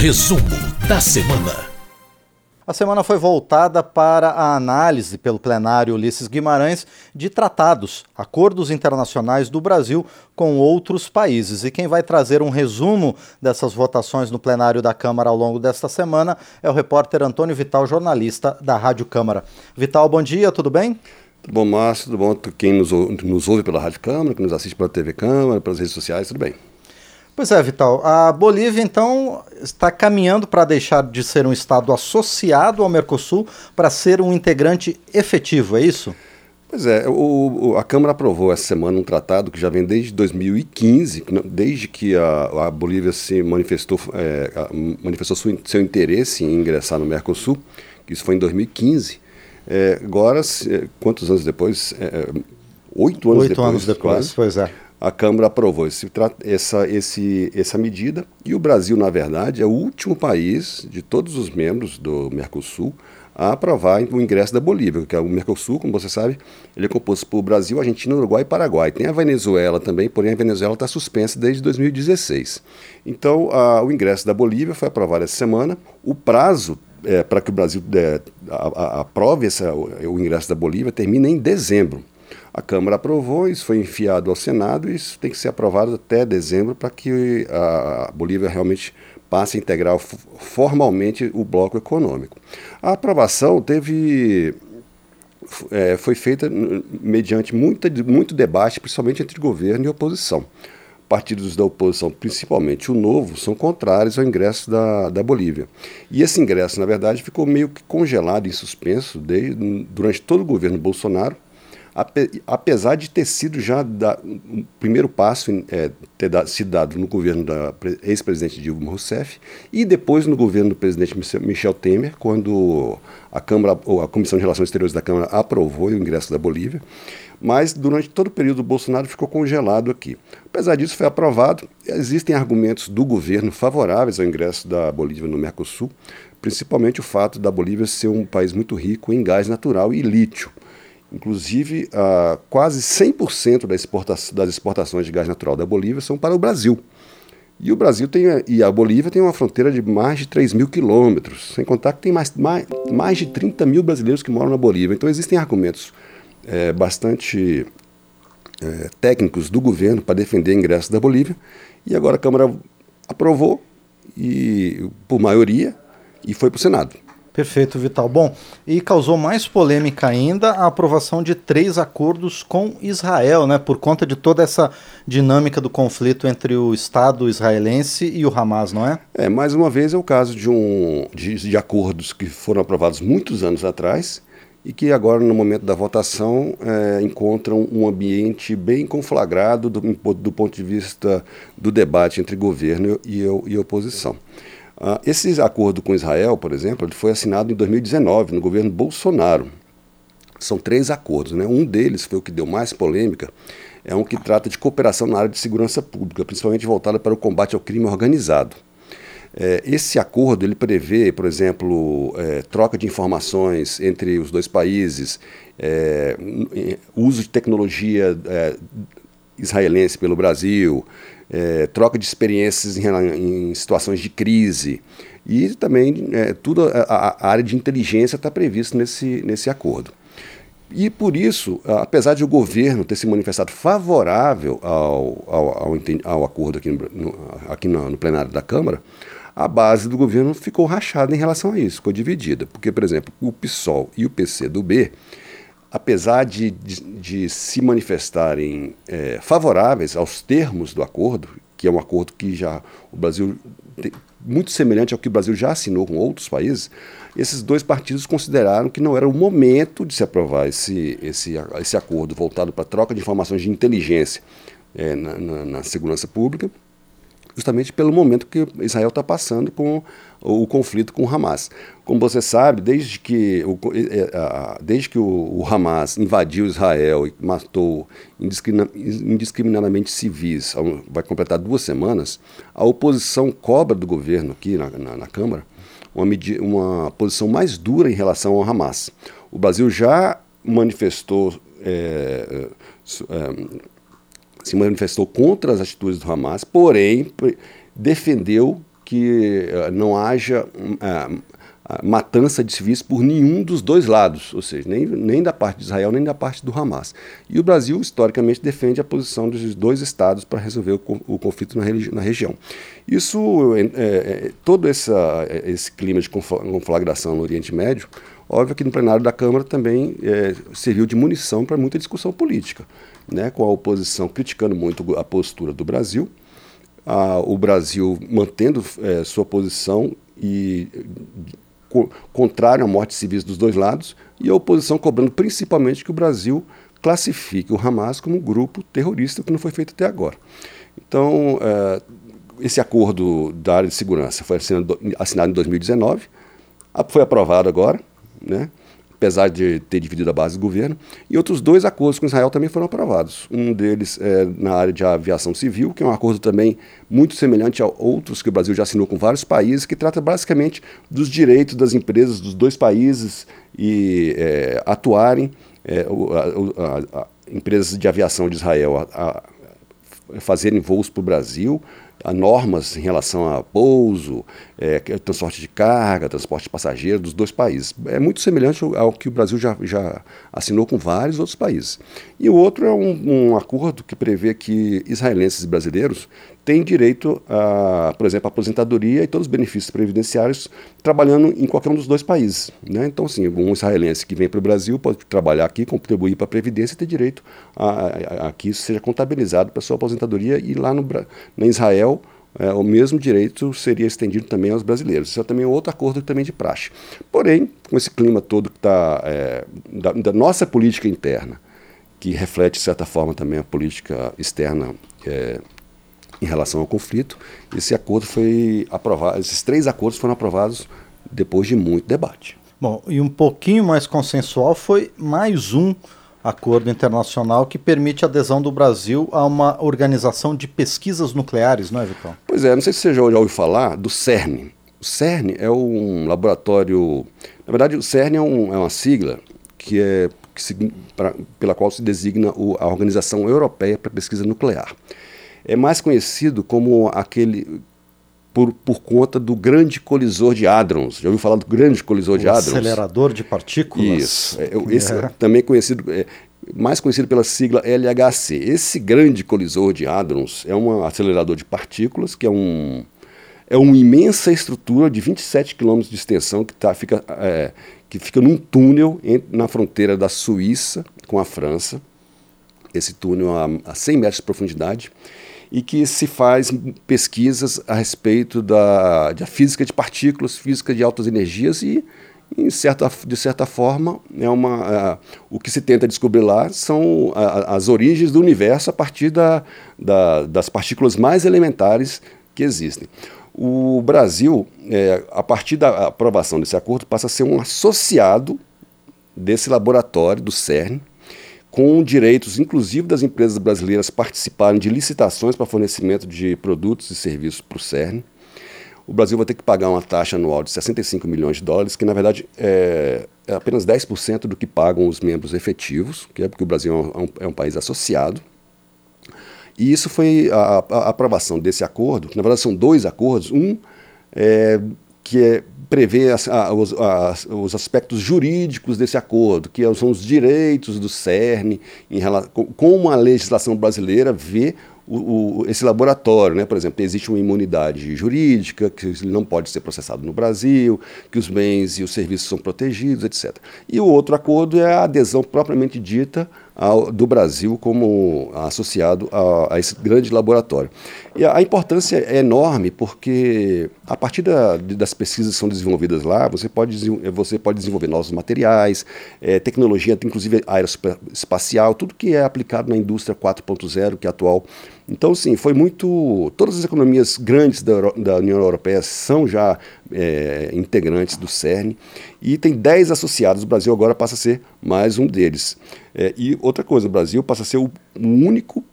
Resumo da semana. A semana foi voltada para a análise pelo plenário Ulisses Guimarães de tratados, acordos internacionais do Brasil com outros países. E quem vai trazer um resumo dessas votações no plenário da Câmara ao longo desta semana é o repórter Antônio Vital, jornalista da Rádio Câmara. Vital, bom dia, tudo bem? Tudo bom, Márcio? Tudo bom? Quem nos, nos ouve pela Rádio Câmara, que nos assiste pela TV Câmara, pelas redes sociais, tudo bem? Pois é, Vital. A Bolívia, então, está caminhando para deixar de ser um Estado associado ao Mercosul para ser um integrante efetivo, é isso? Pois é, o, a Câmara aprovou essa semana um tratado que já vem desde 2015, desde que a, a Bolívia se manifestou, é, manifestou seu, seu interesse em ingressar no Mercosul, isso foi em 2015. É, agora, quantos anos depois? É, oito anos oito depois. anos depois, quase, pois é a Câmara aprovou esse, essa, esse, essa medida e o Brasil, na verdade, é o último país de todos os membros do Mercosul a aprovar o ingresso da Bolívia, que é o Mercosul, como você sabe, ele é composto por Brasil, Argentina, Uruguai e Paraguai. Tem a Venezuela também, porém a Venezuela está suspensa desde 2016. Então, a, o ingresso da Bolívia foi aprovado essa semana. O prazo é, para que o Brasil é, aprove essa, o, o ingresso da Bolívia termina em dezembro. A Câmara aprovou, isso foi enfiado ao Senado e isso tem que ser aprovado até dezembro para que a Bolívia realmente passe a integrar formalmente o bloco econômico. A aprovação teve é, foi feita mediante muita, muito debate, principalmente entre governo e oposição. Partidos da oposição, principalmente o Novo, são contrários ao ingresso da, da Bolívia. E esse ingresso, na verdade, ficou meio que congelado, em suspenso, desde, durante todo o governo Bolsonaro, apesar de ter sido já da, um primeiro passo é, ter da, sido dado no governo da ex-presidente Dilma Rousseff e depois no governo do presidente Michel Temer, quando a Câmara ou a Comissão de Relações Exteriores da Câmara aprovou o ingresso da Bolívia, mas durante todo o período do Bolsonaro ficou congelado aqui. Apesar disso, foi aprovado. Existem argumentos do governo favoráveis ao ingresso da Bolívia no Mercosul, principalmente o fato da Bolívia ser um país muito rico em gás natural e lítio. Inclusive, quase 100% das, exporta das exportações de gás natural da Bolívia são para o Brasil. E o Brasil tem, e a Bolívia tem uma fronteira de mais de 3 mil quilômetros, sem contar que tem mais, mais, mais de 30 mil brasileiros que moram na Bolívia. Então existem argumentos é, bastante é, técnicos do governo para defender o ingresso da Bolívia. E agora a Câmara aprovou, e, por maioria, e foi para o Senado. Perfeito, Vital. Bom, e causou mais polêmica ainda a aprovação de três acordos com Israel, né, por conta de toda essa dinâmica do conflito entre o Estado israelense e o Hamas, não é? É, mais uma vez é o caso de, um, de, de acordos que foram aprovados muitos anos atrás e que agora, no momento da votação, é, encontram um ambiente bem conflagrado do, do ponto de vista do debate entre governo e, e oposição. Uh, esse acordo com Israel, por exemplo, ele foi assinado em 2019, no governo Bolsonaro. São três acordos. Né? Um deles foi o que deu mais polêmica, é um que trata de cooperação na área de segurança pública, principalmente voltada para o combate ao crime organizado. É, esse acordo ele prevê, por exemplo, é, troca de informações entre os dois países, é, uso de tecnologia é, israelense pelo Brasil, é, troca de experiências em, em, situações de crise. E também é, tudo a, a, área de inteligência está previsto nesse, nesse acordo. E por isso, apesar de o governo ter se manifestado favorável ao, ao, ao, ao acordo aqui, no, aqui no, no plenário da Câmara, a base do governo ficou rachada em relação a isso, ficou dividida. Porque, por exemplo, o PSOL e o PCdoB apesar de, de, de se manifestarem é, favoráveis aos termos do acordo, que é um acordo que já o Brasil tem, muito semelhante ao que o Brasil já assinou com outros países, esses dois partidos consideraram que não era o momento de se aprovar esse, esse, esse acordo voltado para a troca de informações de inteligência é, na, na, na segurança pública, justamente pelo momento que Israel está passando com o conflito com o Hamas. Como você sabe, desde que o, desde que o, Hamas invadiu Israel e matou indiscriminadamente civis, vai completar duas semanas, a oposição cobra do governo aqui na, na, na Câmara uma, uma posição mais dura em relação ao Hamas. O Brasil já manifestou é, é, se manifestou contra as atitudes do Hamas, porém defendeu que uh, não haja uh, matança de civis por nenhum dos dois lados, ou seja, nem, nem da parte de Israel nem da parte do Hamas. E o Brasil, historicamente, defende a posição dos dois estados para resolver o, o conflito na, na, região. Isso, é, é, todo essa, esse clima de conflagração no Oriente Médio, óbvio que no plenário da Câmara também é, serviu de munição para muita discussão política, né, com a oposição criticando muito a postura do Brasil, a, o Brasil mantendo é, sua posição e contrário à morte civis dos dois lados, e a oposição cobrando principalmente que o Brasil classifique o Hamas como um grupo terrorista, que não foi feito até agora. Então, é, esse acordo da área de segurança foi assinado, assinado em 2019, foi aprovado agora, né? apesar de ter dividido a base do governo, e outros dois acordos com Israel também foram aprovados. Um deles é na área de aviação civil, que é um acordo também muito semelhante a outros que o Brasil já assinou com vários países, que trata basicamente dos direitos das empresas dos dois países e é, atuarem, é, a, a, a, empresas de aviação de Israel a, fazerem voos para o Brasil, a normas em relação a pouso, é, transporte de carga, transporte de passageiros dos dois países. É muito semelhante ao que o Brasil já, já assinou com vários outros países. E o outro é um, um acordo que prevê que israelenses e brasileiros têm direito a, por exemplo, a aposentadoria e todos os benefícios previdenciários trabalhando em qualquer um dos dois países. Né? Então, sim, um israelense que vem para o Brasil pode trabalhar aqui, contribuir para a Previdência e ter direito a, a, a que isso seja contabilizado para sua aposentadoria e lá no, Israel é, o mesmo direito seria estendido também aos brasileiros. Isso é também outro acordo também de praxe. Porém, com esse clima todo que está é, da, da, nossa política interna, que reflete, de certa forma, também a política externa é, em relação ao conflito, esse acordo foi aprovado, esses três acordos foram aprovados depois de muito debate. Bom, e um pouquinho mais consensual foi mais um acordo internacional que permite a adesão do Brasil a uma organização de pesquisas nucleares, não é, Vitão? Pois é, não sei se você já ouviu falar do CERN. O CERN é um laboratório. Na verdade, o CERN é, um, é uma sigla que é, que se, pra, pela qual se designa o, a Organização Europeia para Pesquisa Nuclear. É mais conhecido como aquele por, por conta do grande colisor de hadrons. Já ouviu falar do grande colisor o de hadrons? Acelerador de partículas. Isso. É, esse é. também conhecido, é, mais conhecido pela sigla LHC. Esse grande colisor de hadrons é um acelerador de partículas que é um é uma imensa estrutura de 27 quilômetros de extensão que, tá, fica, é, que fica num túnel na fronteira da Suíça com a França. Esse túnel a, a 100 metros de profundidade e que se faz pesquisas a respeito da, da física de partículas, física de altas energias e, em certa, de certa forma, é uma, o que se tenta descobrir lá são uh, as origens do universo a partir da, da, das partículas mais elementares que existem. O Brasil, é, a partir da aprovação desse acordo, passa a ser um associado desse laboratório do CERN, com direitos, inclusive das empresas brasileiras participarem de licitações para fornecimento de produtos e serviços para o CERN. O Brasil vai ter que pagar uma taxa anual de 65 milhões de dólares, que na verdade é, é apenas 10% do que pagam os membros efetivos, que é porque o Brasil é um, é um país associado. E isso foi a, a, aprovação desse acordo, que na verdade são dois acordos. Um é, que é, prevê as, a, os, os, aspectos jurídicos desse acordo, que são os direitos do CERN, em relação, como a legislação brasileira vê o, o, esse laboratório, né? por exemplo, existe uma imunidade jurídica, que ele não pode ser processado no Brasil, que os bens e os serviços são protegidos, etc. E o outro acordo é a adesão propriamente dita ao, do Brasil como associado a, a, esse grande laboratório. E a, a, importância é enorme porque a partir da, das pesquisas que são desenvolvidas lá, você pode, você pode desenvolver novos materiais, é, tecnologia, inclusive aeroespacial, tudo que é aplicado na indústria 4.0, que é atual. Então, sim, foi muito. Todas as economias grandes da, da União Europeia são já é, integrantes do CERN e tem 10 associados. O Brasil agora passa a ser mais um deles. É, e outra coisa, o Brasil passa a ser o único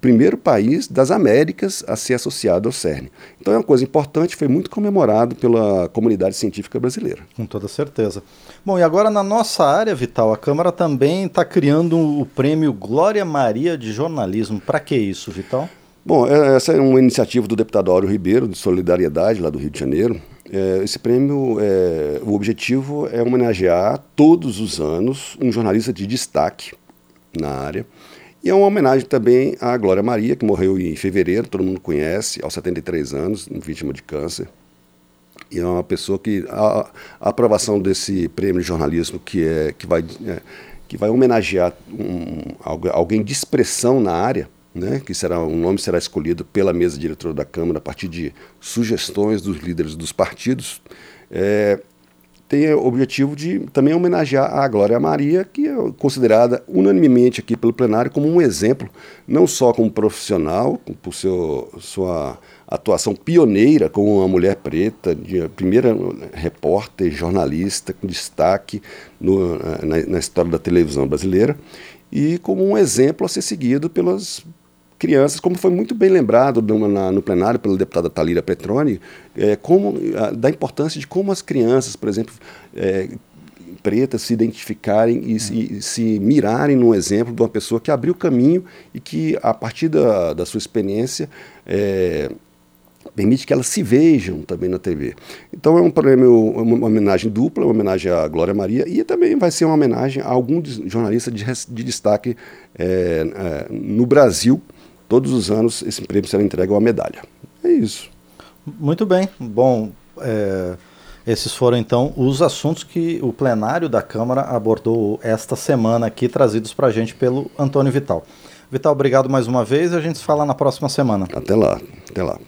primeiro país das Américas a ser associado ao CERN. Então é uma coisa importante, foi muito comemorado pela comunidade científica brasileira. Com toda certeza. Bom, e agora na nossa área, Vital, a Câmara também está criando o prêmio Glória Maria de Jornalismo. Para que isso, Vital? Bom, é, essa é uma iniciativa do deputado Áureo Ribeiro, de Solidariedade, lá do Rio de Janeiro. É, esse prêmio, é, o objetivo é homenagear todos os anos um jornalista de destaque na área. E é uma homenagem também à Glória Maria, que morreu em fevereiro, todo mundo conhece, aos 73 anos, vítima de câncer. E é uma pessoa que a, a aprovação desse prêmio de jornalismo que, é, que, vai, é, que vai homenagear um, alguém de expressão na área, né, que será um nome será escolhido pela mesa diretora da Câmara a partir de sugestões dos líderes dos partidos, é, tem o objetivo de também homenagear a Glória Maria, que é considerada unanimemente aqui pelo plenário como um exemplo, não só como profissional, por seu, sua atuação pioneira como uma mulher preta, primeira repórter, jornalista com destaque no, na, na história da televisão brasileira, e como um exemplo a ser seguido pelas crianças, como foi muito bem lembrado no, na, no plenário pela deputada Talira Petroni, é, como, a, da importância de como as crianças, por exemplo, é, pretas se identificarem e se, se, mirarem num exemplo de uma pessoa que abriu caminho e que, a partir da, da sua experiência, é, permite que elas se vejam também na TV. Então é um prêmio, uma homenagem dupla, uma homenagem à Glória Maria e também vai ser uma homenagem a algum jornalista de, de destaque é, é, no Brasil todos os anos esse prêmio será entregue uma medalha. É isso. Muito bem. Bom, é, esses foram então os assuntos que o plenário da Câmara abordou esta semana aqui, trazidos para a gente pelo Antônio Vital. Vital, obrigado mais uma vez e a gente se fala na próxima semana. Até lá. Até lá.